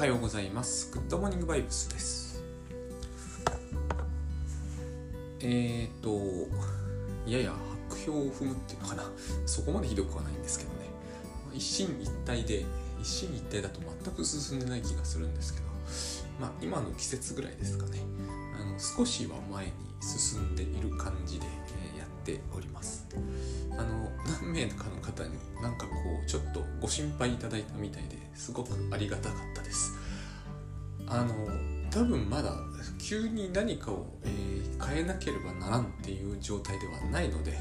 はようございます。グッドモーニングバイブスです。えーと、やや白氷を踏むっていうのかな。そこまでひどくはないんですけどね。一進一退で、一進一退だと全く進んでない気がするんですけど、まあ今の季節ぐらいですかね。あの少しは前に進んでいる感じで、やっております。あの何名かの方になんかこうちょっとご心配いただいたみたいですごくありがたかったです。あの多分まだ急に何かを、えー変えなければならんっていう状態ではないので、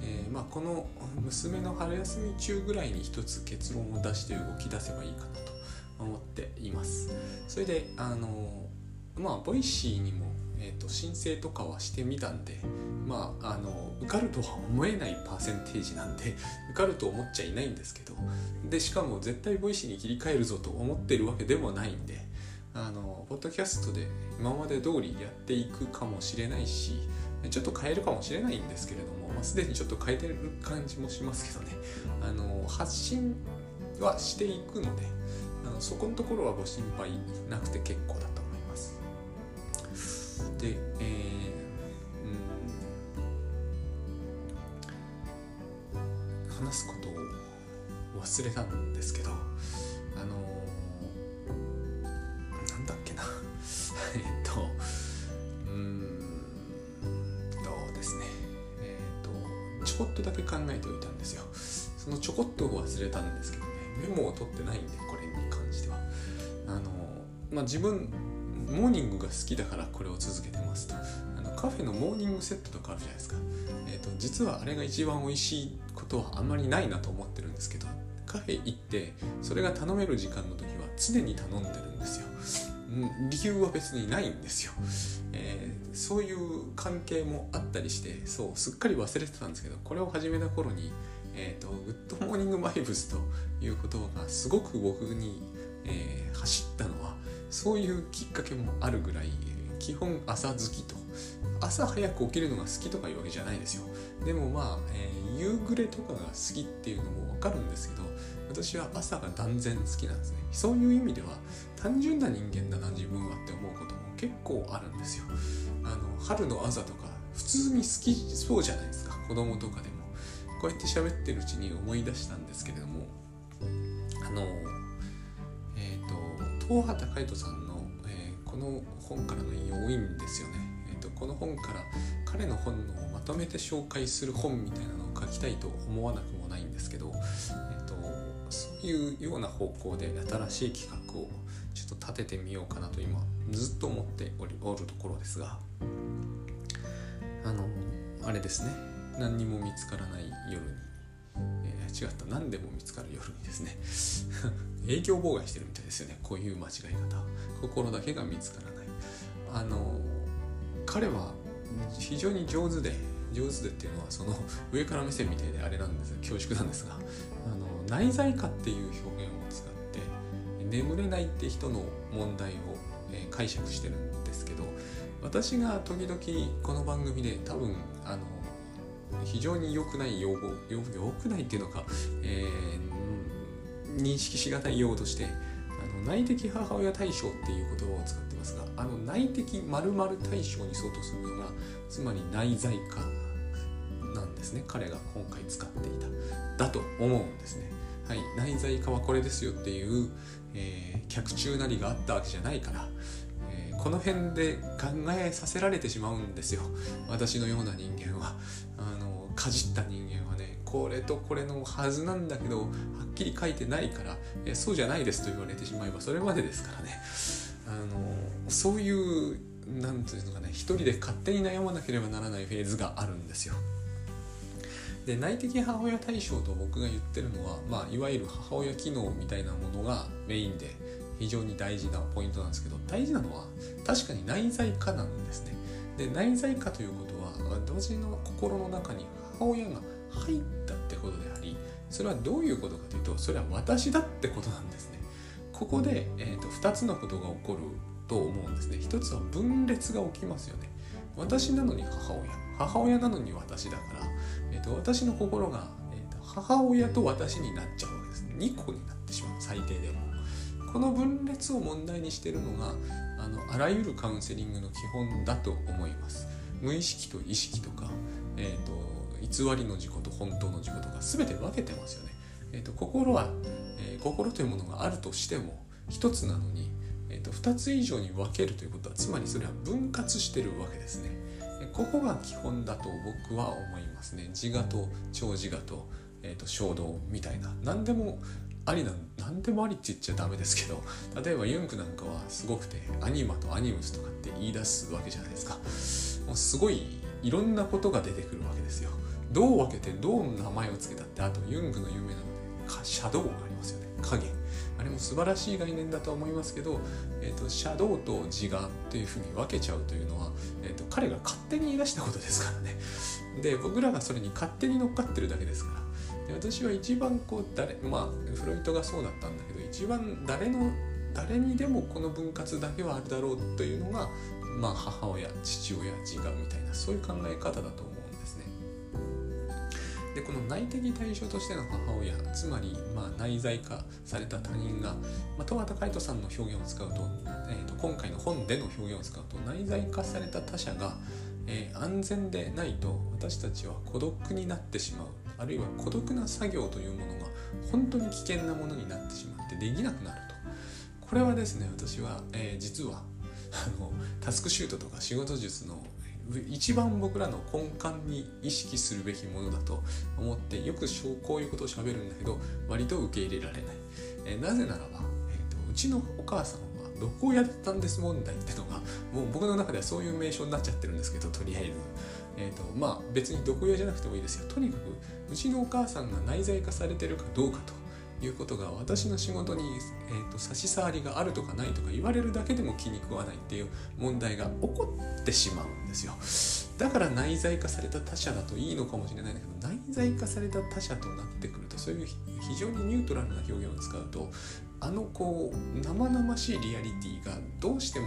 えーまあ、この娘の春休み中ぐらいに一つ結論を出して動き出せばいいかなと思っています。それであのまあ Voicy にも、えー、と申請とかはしてみたんでまああの受かるとは思えないパーセンテージなんで 受かると思っちゃいないんですけどでしかも絶対 Voicy に切り替えるぞと思ってるわけでもないんであのポッドキャストで今まで通りやっていくかもしれないしちょっと変えるかもしれないんですけれども、まあ、すでにちょっと変えてる感じもしますけどね。あの発信はしていくのであのそこのところはご心配なくて結構だでえーうん。話すことを忘れたんですけどあのなんだっけな。えっとうんそうですね。えっとちょこっとだけ考えておいたんですよ。そのちょこっと忘れたんですけどね。メモを取ってないんでこれに関しては。あのまあ自分モーニングが好きだからこれを続けてますと。あのカフェのモーニングセットとかあるじゃないですか、えー、と実はあれが一番美味しいことはあんまりないなと思ってるんですけどカフェ行ってそれが頼める時間の時は常に頼んでるんですよ。理由は別にないんですよ、えーそういう関係もあったりしてそうすっかり忘れてたんですけどこれを始めた頃に、えーとグッドモーニングバイブスという言葉がすごく僕に、えー走ったのはそういうきっかけもあるぐらい基本朝好きと。朝早く起きるのが好きとかいうわけじゃないですよ。でもまあ、えー夕暮れとかが好きっていうのもわかるんですけど私は朝が断然好きなんですね。そういう意味では単純な人間だな自分はって思うことも結構あるんですよ。あの春の朝とか普通に好きそうじゃないですか。子供とかでも。こうやって喋ってるうちに思い出したんですけれどもあのっ、と東畑海人さんの、えーこの本からの引用多いんですよね、えー、とこの本から彼の本をまとめて紹介する本みたいなのを書きたいと思わなくもないんですけど、えー、とそういうような方向で新しい企画をちょっと立ててみようかなと今ずっと思っておりおるところですがあのあれですね。何にも見つからない夜に、えー違った。何でも見つかる夜にですね。営業妨害してるみたいですよね。こういう間違い方。心だけが見つからない。あの彼は非常に上手で上手でっていうのはその 上から目線みたいであれなんです恐縮なんですがあの内在化っていう表現を使って眠れないって人の問題を、え解釈してるんですけど私が時々この番組で多分あの非常に良くない用語良くないっていうのか、えー認識しがたい用語としてあの内的母親対象っていう言葉を使ってますがあの内的〇〇対象に相当するのがつまり内在化なんですね。彼が今回使っていた。だと思うんですね。はい。内在化はこれですよっていう、えー脚中なりがあったわけじゃないから、えこの辺で考えさせられてしまうんですよ。私のような人間は。あのかじった人間は。これとこれのはずなんだけどはっきり書いてないから、えそうじゃないですと言われてしまえばそれまでですからね。あのそういうなんていうのかね一人で勝手に悩まなければならないフェーズがあるんですよ。で内的母親対象と僕が言ってるのは、まあ、いわゆる母親機能みたいなものがメインで非常に大事なポイントなんですけど大事なのは確かに内在化なんですね。で内在化ということは私の心の中に母親が入ったってことでありそれはどういうことかというとそれは私だってことなんですね。ここで、えー、と2つのことが起こると思うんですね。一つは分裂が起きますよね。私なのに母親。母親なのに私だから、えー、と私の心が、えー、と母親と私になっちゃうわけですね。2個になってしまう。最低でも。この分裂を問題にしてるのがあのあらゆるカウンセリングの基本だと思います。無意識と意識とか、えーと、偽りの自己と本当の自己とか全て分けてますよね、えーと、心は、えー、心というものがあるとしても一つなのに、えーと、2つ以上に分けるということはつまりそれは分割してるわけですね。ここが基本だと僕は思いますね。自我と超自我と,、えー、と衝動みたいな。何でもありな何でもありって言っちゃダメですけど例えばユンクなんかはすごくてアニマとアニムスとかって言い出すわけじゃないですか。もうすごいいろんなことが出てくるわけですよ。どう分けてどう名前を付けたってあとユンクの有名なのでシャドウがありますよね。影。あれも素晴らしい概念だと思いますけど、えーと、シャドウと自我というふうに分けちゃうというのは、えーと彼が勝手に言い出したことですからね。で僕らがそれに勝手に乗っかってるだけですから。で私は一番こう誰まあフロイトがそうだったんだけど一番誰の誰にでもこの分割だけはあるだろうというのが、まあ、母親父親自我みたいなそういう考え方だと思うんです。でこの内的対象としての母親つまり、まあ、内在化された他人が、まあ、戸畑海人さんの表現を使うと,、えーと、今回の本での表現を使うと内在化された他者が、えー、安全でないと私たちは孤独になってしまう。あるいは孤独な作業というものが本当に危険なものになってしまってできなくなると。これはですね私は、えー、実はあのタスクシュートとか仕事術の一番僕らの根幹に意識するべきものだと思ってよくこういうことをしゃべるんだけど割と受け入れられない、え、なぜならば、えーと、うちのお母さんは毒親だったんです問題ってのがもう僕の中ではそういう名称になっちゃってるんですけどとりあえず。えーとまあ、別に毒親じゃなくてもいいですよ。とにかくうちのお母さんが内在化されてるかどうかと。いうことが私の仕事に、えーと、差し障りがあるとかないとか言われるだけでも気に食わないっていう問題が起こってしまうんですよだから内在化された他者だといいのかもしれないんだけど内在化された他者となってくるとそういう非常にニュートラルな表現を使うとあのこう生々しいリアリティがどうしても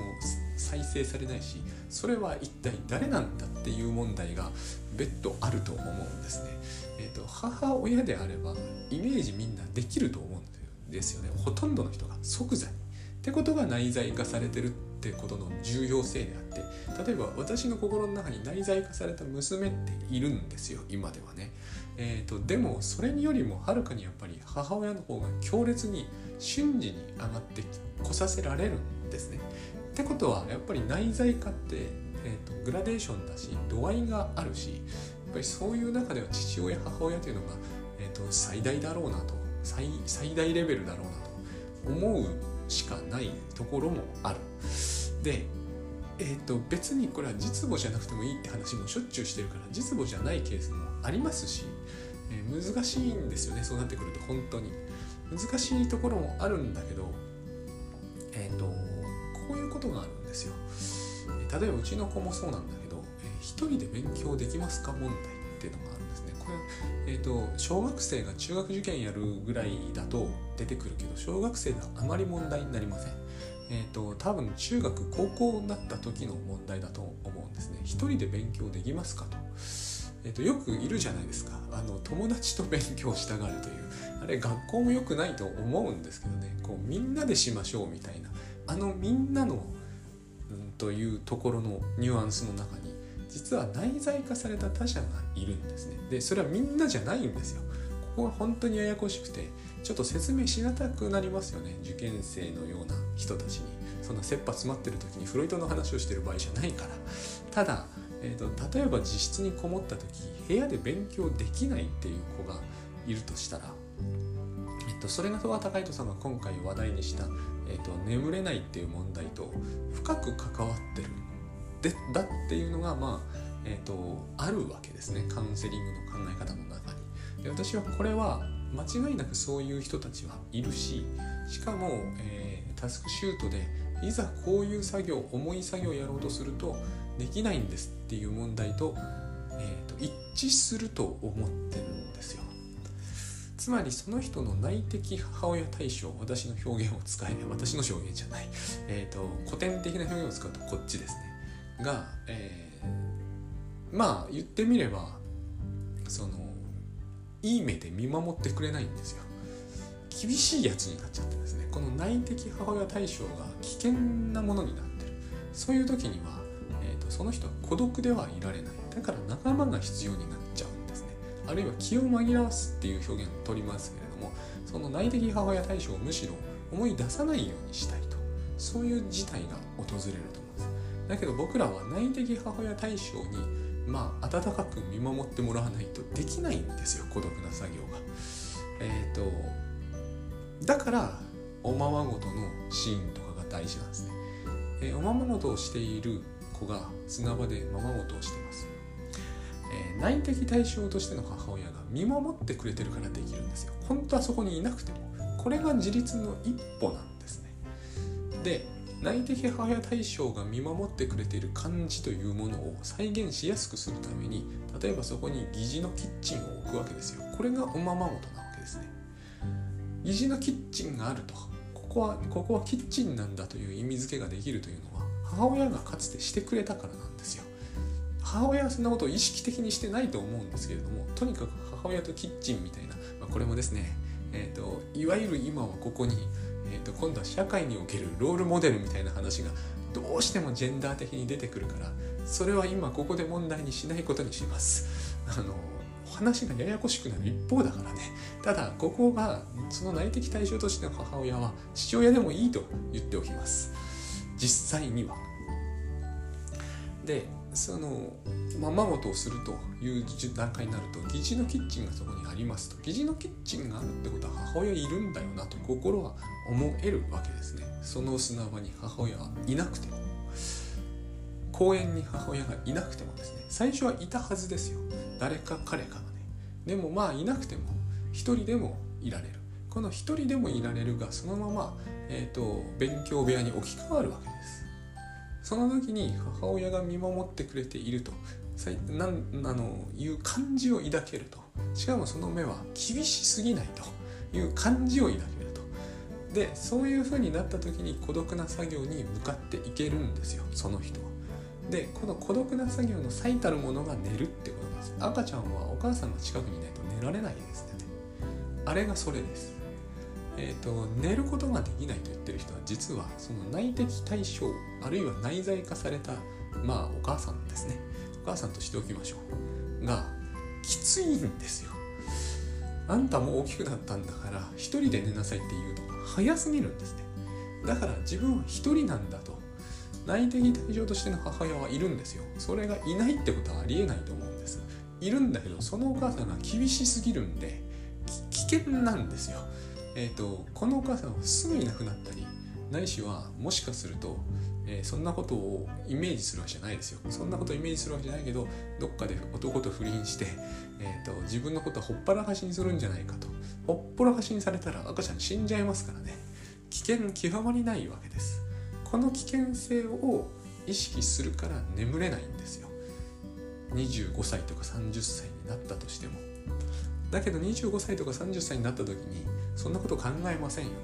再生されないしそれは一体誰なんだっていう問題が別途あると思うんですね。えーと、母親であればイメージみんなできると思うんですよねほとんどの人が即座に。ってことが内在化されてるってことの重要性であって例えば私の心の中に内在化された娘っているんですよ今ではね。えーと、でもそれによりもはるかにやっぱり母親の方が強烈に瞬時に上がってこさせられるんですね。ってことはやっぱり内在化って、えーと、グラデーションだし度合いがあるしぱりそういう中では父親母親というのが、えーと、最大だろうなと最最大レベルだろうなと思うしかないところもある。でえーと、別にこれは実母じゃなくてもいいって話もしょっちゅうしてるから実母じゃないケースもありますし、えー、難しいんですよねそうなってくると本当に難しいところもあるんだけどえっ、ー、とこういうことがあるんですよ例えばうちの子もそうなんだ、一人で勉強できますか問題っていうのがあるんですね。これ、えーと、小学生が中学受験やるぐらいだと出てくるけど小学生ではあまり問題になりません。えーと、多分中学高校になった時の問題だと思うんですね。一人で勉強できますかと,、えーと、よくいるじゃないですか。あの友達と勉強したがるという。あれ学校も良くないと思うんですけどね。こうみんなでしましょうみたいな。あのみんなの、うん、というところのニュアンスの中に実は内在化された他者がいるんですね。でそれはみんなじゃないんですよ。ここは本当にややこしくてちょっと説明しがたくなりますよね。受験生のような人たちに。そんな切羽詰まってる時にフロイトの話をしてる場合じゃないから。ただ、えーと、例えば自室にこもった時部屋で勉強できないっていう子がいるとしたら、えーと、それが戸川隆人さんが今回話題にした、えーと、眠れないっていう問題と深く関わってるでだっていうのがまあえーとあるわけですね。カウンセリングの考え方の中に。で私はこれは間違いなくそういう人たちはいるししかも、えー、タスクシュートでいざこういう作業重い作業をやろうとするとできないんですっていう問題と,、えーと、一致すると思ってるんですよ。つまりその人の内的母親対象私の表現を使え私の表現じゃない、えーと、古典的な表現を使うとこっちですね。が、えー、まあ言ってみればそのいい目で見守ってくれないんですよ。厳しいやつになっちゃってですね。この内的母親対象が危険なものになってる。そういう時には、えーと、その人は孤独ではいられない。だから仲間が必要になっちゃうんですね。あるいは気を紛らわすっていう表現を取りますけれどもその内的母親対象をむしろ思い出さないようにしたいと。そういう事態が訪れると。だけど僕らは内的母親対象にまあ温かく見守ってもらわないとできないんですよ孤独な作業が。えっ、ー、とだからおままごとのシーンとかが大事なんですね、えー、おままごとをしている子が砂場でままごとをしてます、えー、内的対象としての母親が見守ってくれてるからできるんですよ。本当はそこにいなくても。これが自立の一歩なんですね。で内的母親対象が見守ってくれている感じというものを再現しやすくするために例えばそこに疑似のキッチンを置くわけですよ。これがおままごとなわけですね。疑似のキッチンがあるとここはここはキッチンなんだという意味付けができるというのは母親がかつてしてくれたからなんですよ。母親はそんなことを意識的にしてないと思うんですけれどもとにかく母親とキッチンみたいな、まあ、これもですね、えーと、いわゆる今はここに、えーと、今度は社会におけるロールモデルみたいな話がどうしてもジェンダー的に出てくるからそれは今ここで問題にしないことにします。あの話がややこしくなる一方だからね。ただここがその内的対象としての母親は父親でもいいと言っておきます。実際には。でそのままごとをするという段階になると疑似のキッチンがそこにありますと。疑似のキッチンがあるってことは母親いるんだよなと心は思えるわけですね。その砂場に母親はいなくても。公園に母親がいなくてもですね。最初はいたはずですよ。誰か彼かがね。でもまあいなくても一人でもいられる。この一人でもいられるがそのまま、えーと、勉強部屋に置き換わるわけです。その時に母親が見守ってくれていると。なんあのいう感じを抱けると。しかもその目は厳しすぎないと。いう感じを抱けると。でそういうふうになった時に孤独な作業に向かっていけるんですよ。その人は。でこの孤独な作業の最たるものが寝るってことです。赤ちゃんはお母さんが近くにいないと寝られないですよね。あれがそれです。えーと、寝ることができないと言ってる人は実はその内的対象あるいは内在化されたまあお母さんですね。お母さんとしておきましょう。がきついんですよ。あんたも大きくなったんだから一人で寝なさいっていうのが早すぎるんですね。だから自分は一人なんだと。内的対象としての母親はいるんですよ。それがいないってことはありえないと思うんです。いるんだけどそのお母さんが厳しすぎるんで危険なんですよ。え、ー、とこのお母さんはすぐいなくなったりないしはもしかすると、えー、そんなことをイメージするわけじゃないですよ。そんなことをイメージするわけじゃないけどどっかで男と不倫して、えーと、自分のことはほっぱらかしにするんじゃないかと。ほっぽらかしにされたら赤ちゃん死んじゃいますからね。危険極まりないわけです。この危険性を意識するから眠れないんですよ。25歳とか30歳になったとしても。だけど25歳とか30歳になった時にそんなこと考えませんよね。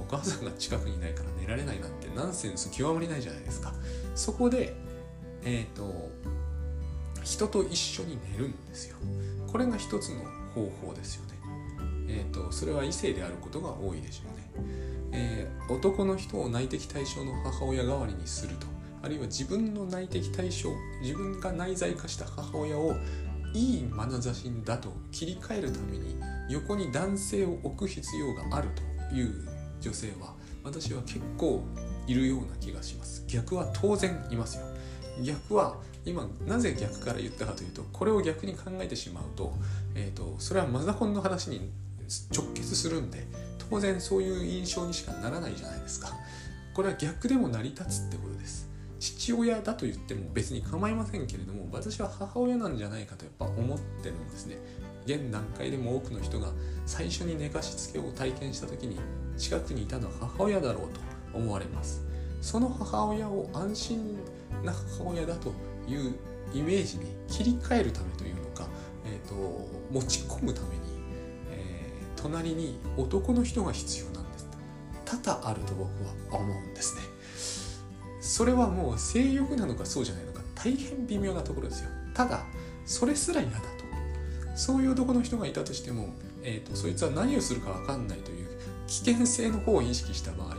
お母さんが近くにいないから寝られないなんてナンセンス極まりないじゃないですか。そこでえっ、ー、と人と一緒に寝るんですよ。これが一つの方法ですよね。えっ、ー、とそれは異性であることが多いでしょうね。えー、男の人を内的対象の母親代わりにすると。あるいは自分の内的対象自分が内在化した母親をいい眼差しだと切り替えるために横に男性を置く必要があるという女性は私は結構いるような気がします。逆は当然いますよ。逆は今なぜ逆から言ったかというとこれを逆に考えてしまうと,、えーと、それはマザコンの話に直結するんで当然そういう印象にしかならないじゃないですか。これは逆でも成り立つってことです。父親だと言っても別に構いませんけれども私は母親なんじゃないかとやっぱ思ってるんですね。現段階でも多くの人が最初に寝かしつけを体験した時に近くにいたのは母親だろうと思われます。その母親を安心な母親だというイメージに切り替えるためというのか、えーと、持ち込むためにえー隣に男の人が必要なんです。多々あると僕は思うんですね。それはもう性欲なのかそうじゃないのか大変微妙なところですよ。ただそれすら嫌だ。そういう男の人がいたとしても、えーと、そいつは何をするか分かんないという危険性の方を意識した場合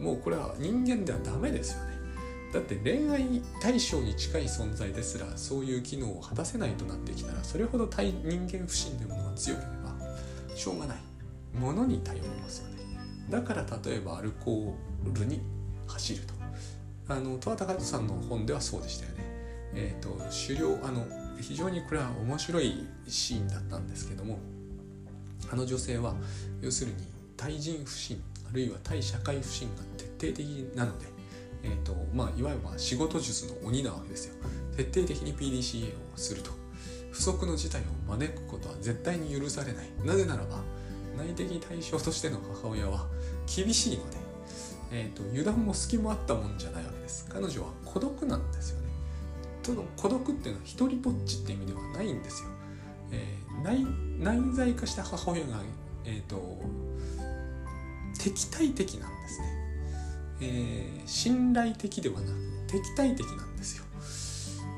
もうこれは人間ではダメですよね。だって恋愛対象に近い存在ですらそういう機能を果たせないとなってきたらそれほど対人間不信というものが強ければしょうがない。ものに頼りますよね。だから例えばアルコールに走ると。あの戸畑和人さんの本ではそうでしたよね。えっ、ー、と狩猟あの非常にこれは面白いシーンだったんですけどもあの女性は要するに対人不信あるいは対社会不信が徹底的なので、えーとまあ、いわゆる仕事術の鬼なわけですよ。徹底的に PDCA をすると。不測の事態を招くことは絶対に許されない。なぜならば内的対象としての母親は厳しいので、えーと、油断も隙もあったもんじゃないわけです。彼女は孤独なんですよね。その孤独っていうのは一人ぼっちって意味ではないんですよ、えー、内内在化した母親が、えーと、敵対的なんですね、えー、信頼的ではなく敵対的なんですよ。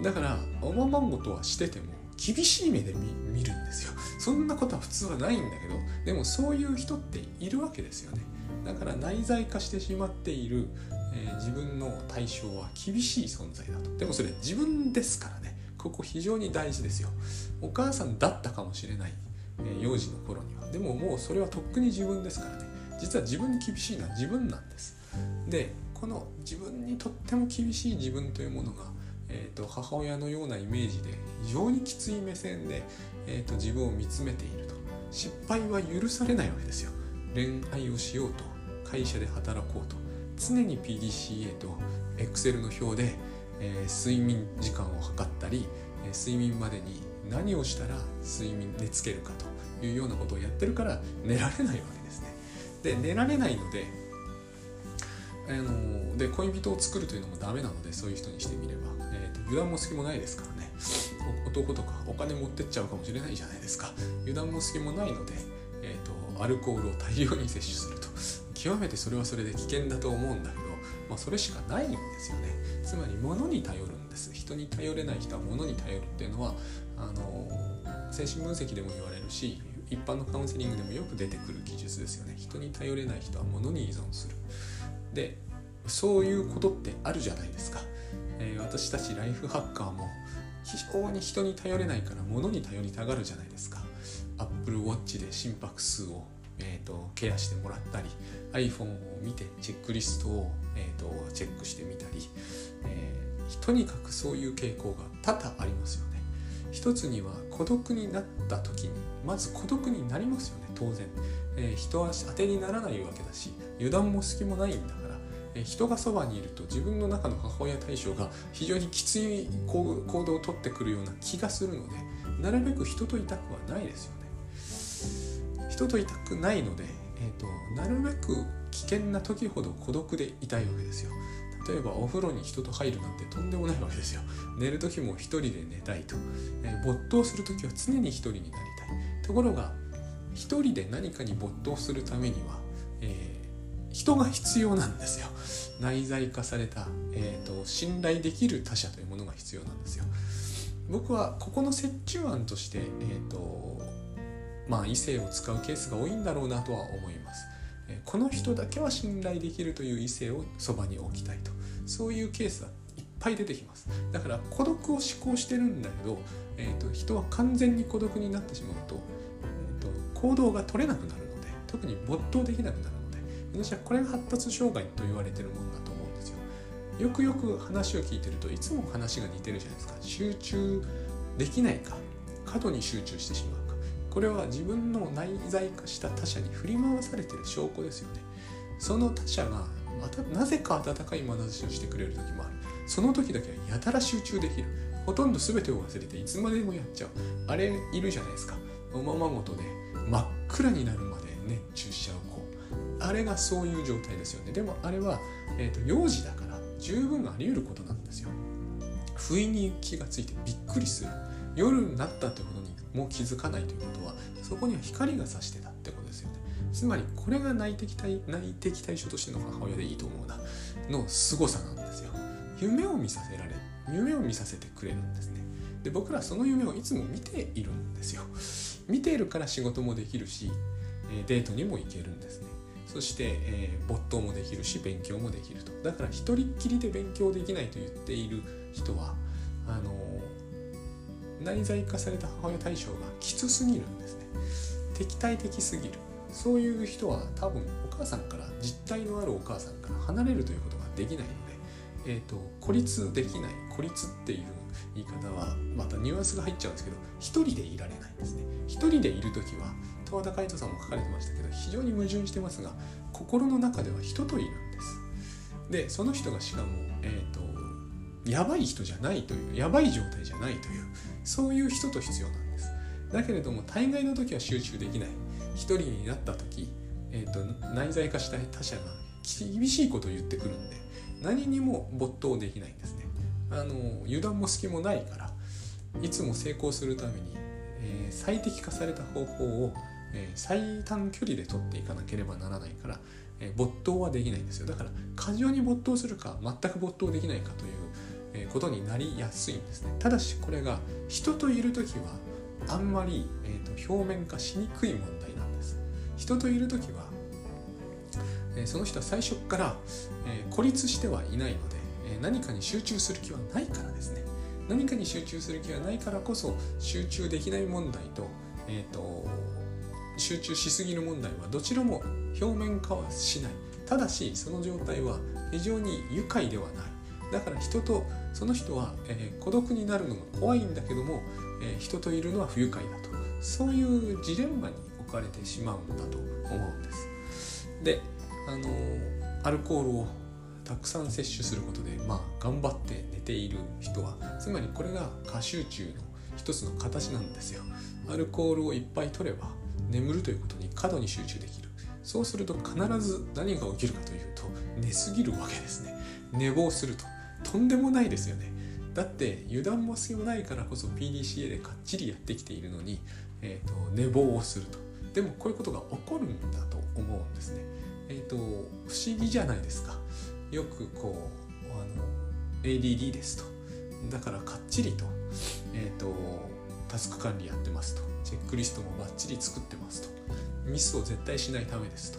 だからおままごとはしてても厳しい目で見るんですよ。そんなことは普通はないんだけどでもそういう人っているわけですよね。だから内在化してしまっている、えー、自分の対象は厳しい存在だと。でもそれ自分ですからね。ここ非常に大事ですよ。お母さんだったかもしれない、えー、幼児の頃には。でももうそれはとっくに自分ですからね。実は自分に厳しいのは自分なんです。でこの自分にとっても厳しい自分というものがえーと、母親のようなイメージで非常にきつい目線で、えーと、自分を見つめていると。失敗は許されないわけですよ。恋愛をしようと会社で働こうと常に PDCA と Excel の表で、えー、睡眠時間を測ったり、えー、睡眠までに何をしたら睡眠寝つけるかというようなことをやってるから寝られないわけですね。で寝られないのであので恋人を作るというのもダメなのでそういう人にしてみれば、えーと、油断も隙もないですからね。男とかお金持ってっちゃうかもしれないじゃないですか。油断も隙もないので、えーと、アルコールを大量に摂取すると。極めてそれはそれで危険だと思うんだけど、まあ、それしかないんですよね。つまり物に頼るんです。人に頼れない人は物に頼るっていうのはあの精神分析でも言われるし一般のカウンセリングでもよく出てくる技術ですよね。人に頼れない人は物に依存する。でそういうことってあるじゃないですか、えー、私たちライフハッカーも非常に人に頼れないから物に頼りたがるじゃないですか。Apple Watch で心拍数を、えーと、ケアしてもらったり iPhone を見てチェックリストを、えーと、チェックしてみたり、えー、とにかくそういう傾向が多々ありますよね。一つには孤独になった時にまず孤独になりますよね当然、えー、人は当てにならないわけだし油断も隙もないんだから、え人がそばにいると自分の中の母親対象が非常にきつい行動をとってくるような気がするのでなるべく人といたくはないですよね。人といたくないので、えーと、なるべく危険な時ほど孤独でいたいわけですよ。例えばお風呂に人と入るなんてとんでもないわけですよ。寝る時も一人で寝たいと、えー、没頭する時は常に一人になりたい。ところが一人で何かに没頭するためには、えー人が必要なんですよ。内在化された、えーと、信頼できる他者というものが必要なんですよ。僕はここの折衷案として、えーとまあ、異性を使うケースが多いんだろうなとは思います。この人だけは信頼できるという異性をそばに置きたいと。そういうケースはいっぱい出てきます。だから孤独を思考してるんだけど、えーと、人は完全に孤独になってしまうと,、えーと行動が取れなくなるので特に没頭できなくなるので私はこれが発達障害と言われてるもんだと思うんですよ。よくよく話を聞いてるといつも話が似てるじゃないですか。集中できないか。過度に集中してしまう。これは自分の内在化した他者に振り回されてる証拠ですよね。その他者がまたなぜか温かい眼差しをしてくれる時もある。その時だけはやたら集中できる。ほとんど全てを忘れていつまでもやっちゃう。あれいるじゃないですか。おままごとで真っ暗になるまで熱中しちゃう。あれがそういう状態ですよね。でもあれは、えーと、幼児だから十分あり得ることなんですよ。不意に気がついてびっくりする。夜になったということにも気づかないということはそこには光が差してたってことですよね。つまりこれが内的対内的対処としての母親でいいと思うなの凄さなんですよ。夢を見させられ夢を見させてくれるんですね。で僕らその夢をいつも見ているんですよ。見ているから仕事もできるしデートにも行けるんですね。そして、えー、没頭もできるし勉強もできると。だから一人っきりで勉強できないと言っている人はあの内在化された母親対象がきつすぎるんですね。敵対的すぎる。そういう人は多分お母さんから実体のあるお母さんから離れるということができないので、えーと、孤立できない。孤立っていう言い方はまたニュアンスが入っちゃうんですけど一人でいられないんですね。一人でいる時は十和田海人さんも書かれてましたけど非常に矛盾してますが心の中では人といるんです。でその人がしかもえっ、ー、とやばい人じゃないというやばい状態じゃないというそういう人と必要なんです。だけれども大概の時は集中できない。一人になった時、えーと、内在化した他者が厳しいことを言ってくるんで何にも没頭できないんですね。あの油断も隙もないからいつも成功するために、えー、最適化された方法を、えー、最短距離で取っていかなければならないから、え、没頭はできないんですよ。だから過剰に没頭するか全く没頭できないかということになりやすいんですね。ただしこれが人といる時はあんまり、えーと、表面化しにくい問題なんです。人といる時は、えー、その人は最初から、えー、孤立してはいないので、えー、何かに集中する気はないからですね。何かに集中する気はないからこそ集中できない問題と,、えーと集中しすぎる問題はどちらも表面化はしない。ただしその状態は非常に愉快ではない。だから人とその人は、えー、孤独になるのが怖いんだけども、えー、人といるのは不愉快だと。そういうジレンマに置かれてしまうんだと思うんです。であのアルコールをたくさん摂取することでまあ頑張って寝ている人はつまりこれが過集中の一つの形なんですよ。アルコールをいっぱい取れば眠るということに過度に集中できる。そうすると必ず何が起きるかというと寝すぎるわけですね。寝坊すると。とんでもないですよね。だって油断も隙もないからこそ PDCA でかっちりやってきているのに、えーと、寝坊をすると。でもこういうことが起こるんだと思うんですね。えっ、ー、と不思議じゃないですか。よくこうあの ADD ですと。だからかっちりと,、えーと、タスク管理やってますと。チェックリストもバッチリ作ってますと。ミスを絶対しないためですと。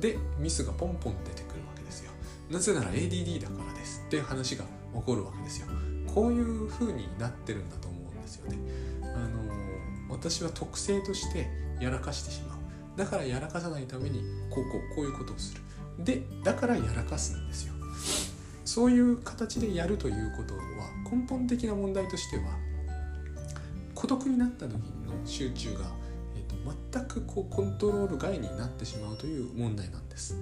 でミスがポンポン出てくるわけですよ。なぜなら ADD だからです。っていう話が起こるわけですよ。こういう風になってるんだと思うんですよね。あの私は特性としてやらかしてしまう。だからやらかさないためにこうこうこういうことをする。でだからやらかすんですよ。そういう形でやるということは根本的な問題としては孤独になった時の集中が、えーと、全くこうコントロール外になってしまうという問題なんです、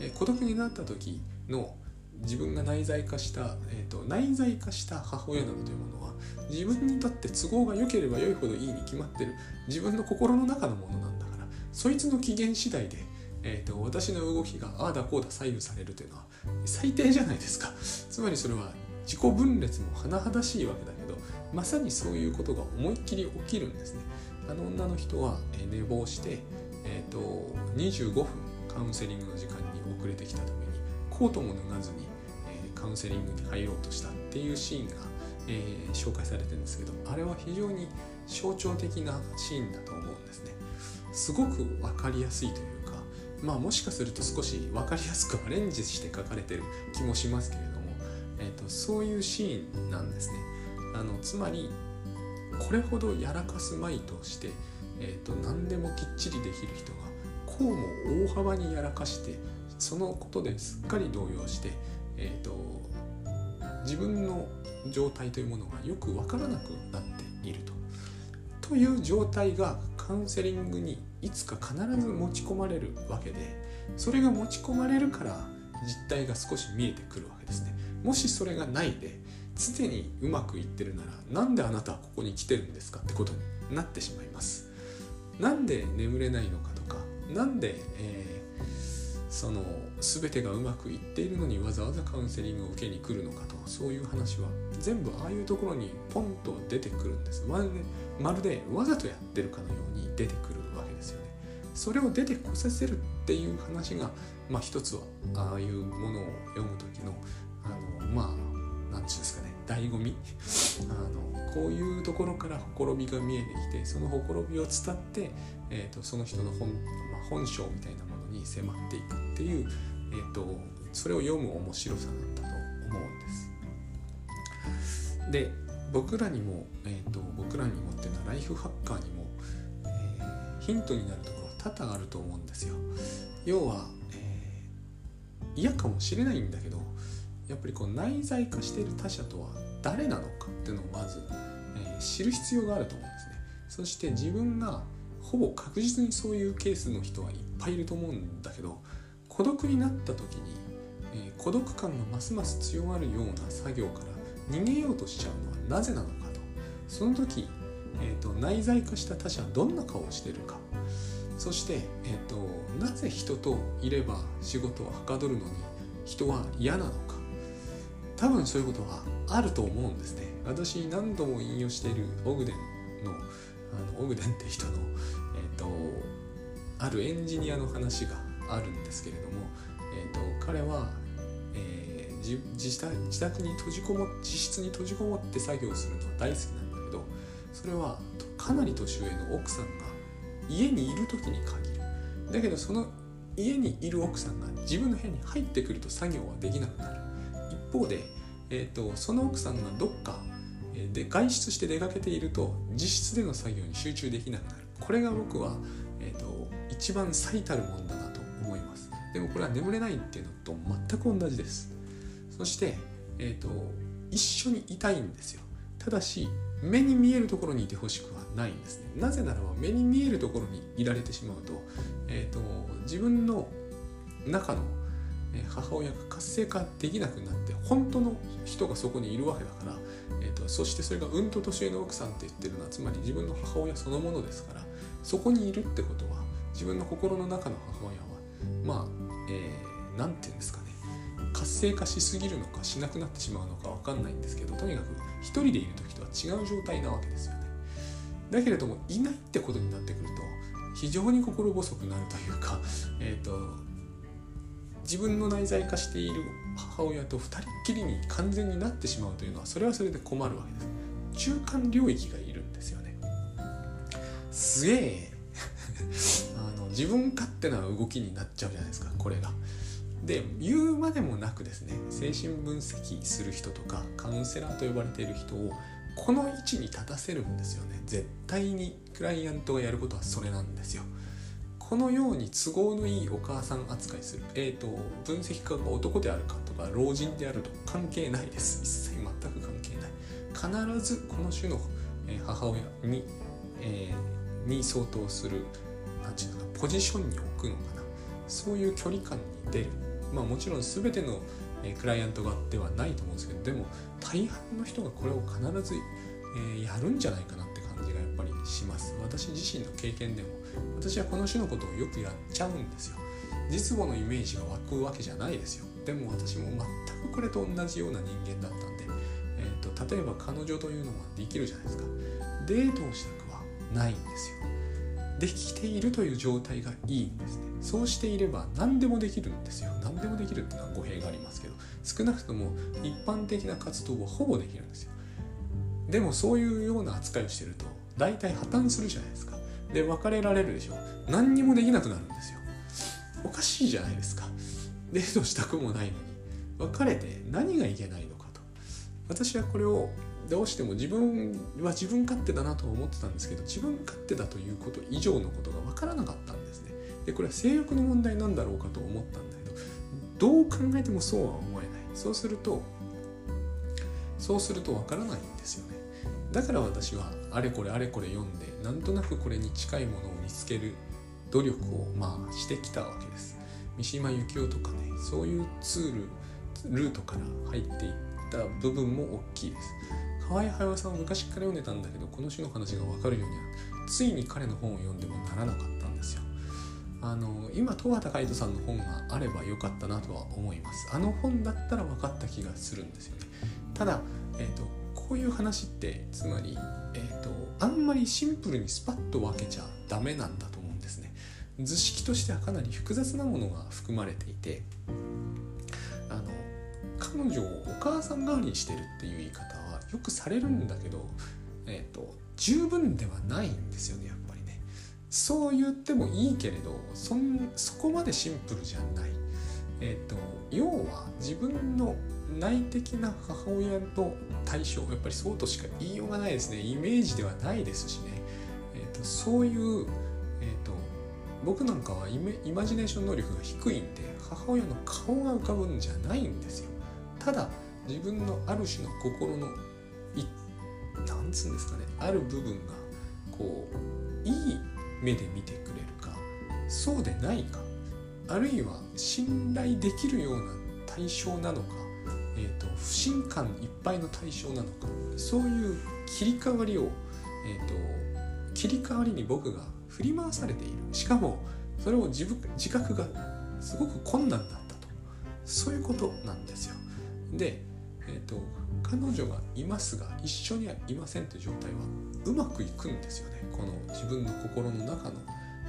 えー、孤独になった時の自分が内在化した、えーと、内在化した母親などというものは自分にとって都合が良ければ良いほどいいに決まってる。自分の心の中のものなんだから。そいつの機嫌次第で、えーと、私の動きがああだこうだ左右されるというのは最低じゃないですか。つまりそれは自己分裂も甚だしいわけだけどまさにそういうことが思いっきり起きるんですね。あの女の人は寝坊して、えーと、と25分カウンセリングの時間に遅れてきたためにコートも脱がずに、カウンセリングに入ろうとしたっていうシーンが、えー、紹介されてるんですけどあれは非常に象徴的なシーンだと思うんですね。すごく分かりやすいというかまあもしかすると少し分かりやすくアレンジして書かれてる気もしますけれども、えーと、そういうシーンなんですね。あのつまりこれほどやらかすまいとして、えーと何でもきっちりできる人がこうも大幅にやらかしてそのことですっかり動揺して、えーと、自分の状態というものがよく分からなくなっていると。という状態がカウンセリングにいつか必ず持ち込まれるわけでそれが持ち込まれるから実態が少し見えてくるわけですね。もしそれがないで常にうまくいってるならなんであなたはここに来てるんですかってことになってしまいます。なんで眠れないのかとかなんで、えーその全てがうまくいっているのにわざわざカウンセリングを受けに来るのかとそういう話は全部ああいうところにポンと出てくるんです。まるでまるでわざとやってるかのように出てくるわけですよねそれを出てこさせるっていう話がまあ一つはああいうものを読む時のあのまあ何て言うんですかね醍醐味。あのこういうところからほころびが見えてきてそのほころびを伝って、えーと、その人の本,、まあ、本性みたいなに迫っていくっていう、えーと、それを読む面白さなんだと思うんです。で僕らにも、えーと、僕らにもっていうのはライフハッカーにも、えー、ヒントになるところは多々あると思うんですよ。要は、えー、嫌かもしれないんだけどやっぱりこう内在化している他者とは誰なのかっていうのをまず、えー、知る必要があると思うんですね。そして自分がほぼ確実にそういうケースの人はいっぱいいると思うんだけど孤独になった時に、えー、孤独感がますます強まるような作業から逃げようとしちゃうのはなぜなのかと。その時、えーと、内在化した他者はどんな顔をしてるか。そして、えーと、なぜ人といれば仕事ははかどるのに人は嫌なのか。多分そういうことはあると思うんですね。私何度も引用しているオグデンのあのオグデンって人の、えーと、あるエンジニアの話があるんですけれども、えーと、彼は、えー、自自宅自宅に閉じこも自室に閉じこもって作業するのは大好きなんだけどそれはかなり年上の奥さんが家にいる時に限る。だけどその家にいる奥さんが自分の部屋に入ってくると作業はできなくなる。一方で、えーと、その奥さんがどっかで外出して出かけていると実質での作業に集中できなくなる。これが僕は、えーと、一番最たるもんだなと思います。でもこれは眠れないっていうのと全く同じです。そして、えーと、一緒にいたいんですよ。ただし目に見えるところにいてほしくはないんですね。なぜならば目に見えるところにいられてしまうと,、えーと自分の中の母親が活性化できなくなって本当の人がそこにいるわけだから、そしてそれがうんと年上の奥さんって言ってるのはつまり自分の母親そのものですからそこにいるってことは自分の心の中の母親はまあ何、えー、て言うんですかね活性化しすぎるのかしなくなってしまうのか分かんないんですけどとにかく一人でいる時とは違う状態なわけですよね。だけれどもいないってことになってくると非常に心細くなるというか、えーと自分の内在化している母親と2人っきりに完全になってしまうというのはそれはそれで困るわけです。中間領域がいるんですよね。すげえ。あの自分勝手な動きになっちゃうじゃないですかこれが。で言うまでもなくですね精神分析する人とかカウンセラーと呼ばれている人をこの位置に立たせるんですよね。絶対にクライアントがやることはそれなんですよ。このように都合のいいお母さん扱いする、えーと、分析家が男であるかとか老人であると関係ないです。一切全く関係ない。必ずこの種の母親に,、えー、に相当する何て言うのかポジションに置くのかな。そういう距離感に出る。まあもちろん全てのクライアントがではないと思うんですけどでも大半の人がこれを必ず、えー、やるんじゃないかなって感じがやっぱりします。私自身の経験でも私はこの種のことをよくやっちゃうんですよ。実母のイメージが湧くわけじゃないですよ。でも私も全くこれと同じような人間だったんで、えーと、例えば彼女というのはできるじゃないですか。デートをしたくはないんですよ。できているという状態がいいんですね。そうしていれば何でもできるんですよ。何でもできるっていうのは語弊がありますけど少なくとも一般的な活動はほぼできるんですよ。でもそういうような扱いをしてると大体破綻するじゃないですか。で別れられるでしょ？何にもできなくなるんですよ。おかしいじゃないですか。デートしたくもないのに。別れて何がいけないのかと。私はこれをどうしても自分は自分勝手だなと思ってたんですけど自分勝手だということ以上のことが分からなかったんですね。でこれは性欲の問題なんだろうかと思ったんだけどどう考えてもそうは思えない。そうするとそうすると分からないんですよね。だから私はあれこれあれこれ読んでなんとなくこれに近いものを見つける努力をまあしてきたわけです。三島由紀夫とかねそういうツールルートから入っていった部分も大きいです。河合隼さんは昔から読んでたんだけどこの種の話が分かるようにはついに彼の本を読んでもならなかったんですよ。あの今東畑海人さんの本があればよかったなとは思います。あの本だったら分かった気がするんですよね。ただ、えーとこういう話ってつまり、えーと、あんまりシンプルにスパッと分けちゃダメなんだと思うんですね。図式としてはかなり複雑なものが含まれていてあの彼女をお母さん代わりにしてるっていう言い方はよくされるんだけど、えーと、十分ではないんですよねやっぱりね。そう言ってもいいけれどそんそこまでシンプルじゃない。えーと、要は自分の内的な母親と対象やっぱりそうとしか言いようがないですね。イメージではないですしね、えーと、そういう、えーと、僕なんかはイメイマジネーション能力が低いんで母親の顔が浮かぶんじゃないんですよ。ただ自分のある種の心のいなんつうんですかね。ある部分がこういい目で見てくれるかそうでないかあるいは信頼できるような対象なのか、えーと、不信感いっぱいの対象なのか。そういう切り替わりを、えーと、切り替わりに僕が振り回されている。しかもそれを自分自覚がすごく困難だったと。そういうことなんですよ。で、えーと、彼女がいますが一緒にはいませんという状態はうまくいくんですよね。この自分の心の中の、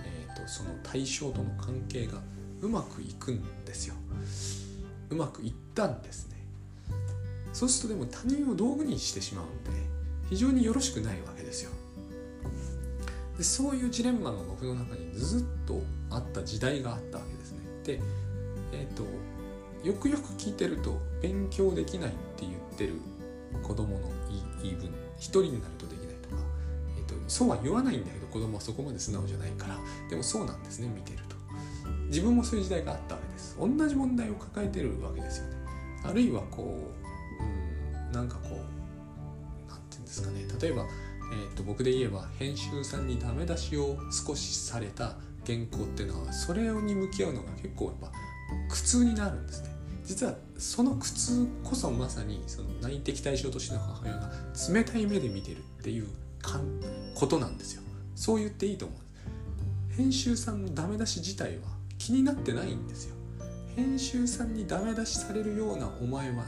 えーとその対象との関係がうまくいくんですよ。うまくいったんですね。そうするとでも他人を道具にしてしまうんで非常によろしくないわけですよ。でそういうジレンマが僕の中にずっとあった時代があったわけですね。でえっ、ー、とよくよく聞いてると勉強できないって言ってる子供の言い分一人になるとできないとか、えーと、そうは言わないんだけど子供はそこまで素直じゃないからでもそうなんですね見てると。自分もそういう時代があったわけです。同じ問題を抱えてるわけですよね。あるいはこうなんかこうなんていうんですかね。例えば、えー、と僕で言えば編集さんにダメ出しを少しされた原稿っていうのはそれに向き合うのが結構やっぱ苦痛になるんですね。実はその苦痛こそまさにその内的対象としての母親が冷たい目で見てるっていうことなんですよ。そう言っていいと思う編集さんのダメ出し自体は気になってないんですよ。編集さんにダメ出しされるようなお前は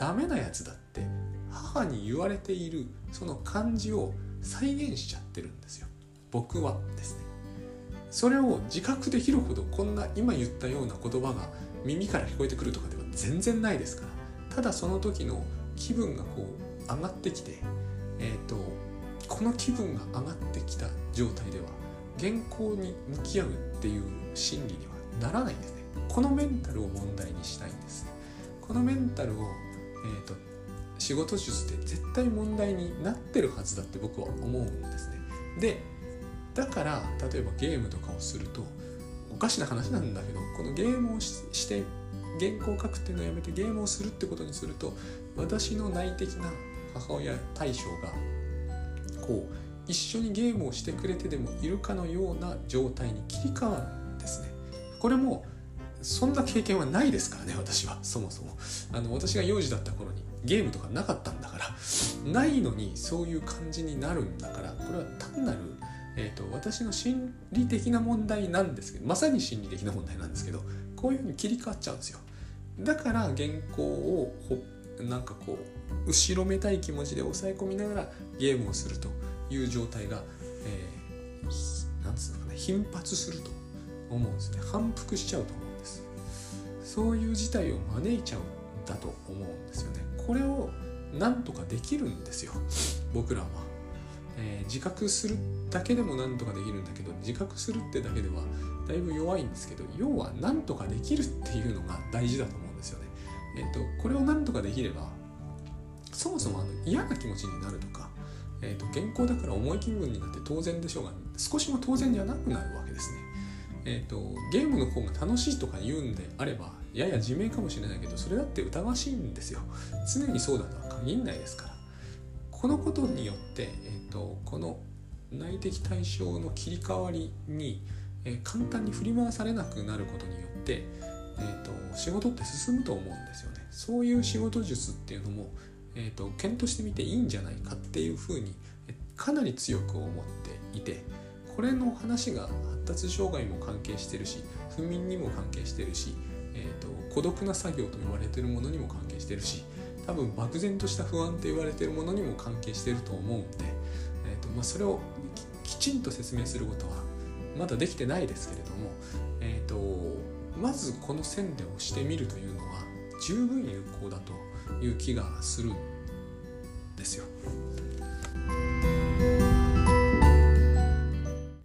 ダメなやつだて母に言われているその感じを再現しちゃってるんですよ。僕はですね。それを自覚できるほどこんな今言ったような言葉が耳から聞こえてくるとかでは全然ないですから。ただその時の気分がこう上がってきてえっ、ー、とこの気分が上がってきた状態では原稿に向き合うっていう心理にはならないんですね。このメンタルを問題にしたいんですこのメンタルを、えーと、仕事術で絶対問題になってるはずだって僕は思うんですね。でだから例えばゲームとかをするとおかしな話なんだけどこのゲームをして原稿を書くっていうのをやめてゲームをするってことにすると私の内的な母親対象がこう一緒にゲームをしてくれてでもいるかのような状態に切り替わるんですね。これもそんな経験はないですからね私は。そもそも。あの私が幼児だった頃に。ゲームとかなかったんだからないのにそういう感じになるんだからこれは単なる、えーと、私の心理的な問題なんですけどまさに心理的な問題なんですけどこういうふうに切り替わっちゃうんですよ。だから原稿をほなんかこう後ろめたい気持ちで抑え込みながらゲームをするという状態が、えー、なんつうのかな頻発すると思うんですね。反復しちゃうと思うんです。そういう事態を招いちゃうんだと思うんですよね。これをなんとかできるんですよ。僕らは、えー、自覚するだけでもなんとかできるんだけど自覚するってだけではだいぶ弱いんですけど要はなんとかできるっていうのが大事だと思うんですよね。えっ、ー、とこれをなんとかできればそもそもあの嫌な気持ちになるとか、えーと、原稿だから重い気分になって当然でしょうが少しも当然じゃなくなるわけですね。えーと、ゲームの方が楽しいとか言うんであればやや自明かもしれないけどそれだって疑わしいんですよ。常にそうだとは限らないですから。このことによって、えーと、この内的対象の切り替わりに、えー、簡単に振り回されなくなることによって、えーと、仕事って進むと思うんですよね。そういう仕事術っていうのも、えー、と検討してみていいんじゃないかっていうふうにかなり強く思っていてこれの話が発達障害も関係してるし不眠にも関係してるし、えーと、孤独な作業と言われてるものにも関係してるし多分漠然とした不安って言われてるものにも関係してると思うんで、えーとまあ、それをきちんと説明することはまだできてないですけれども、えーと、まずこの線でをしてみるというのは十分有効だという気がするんですよ。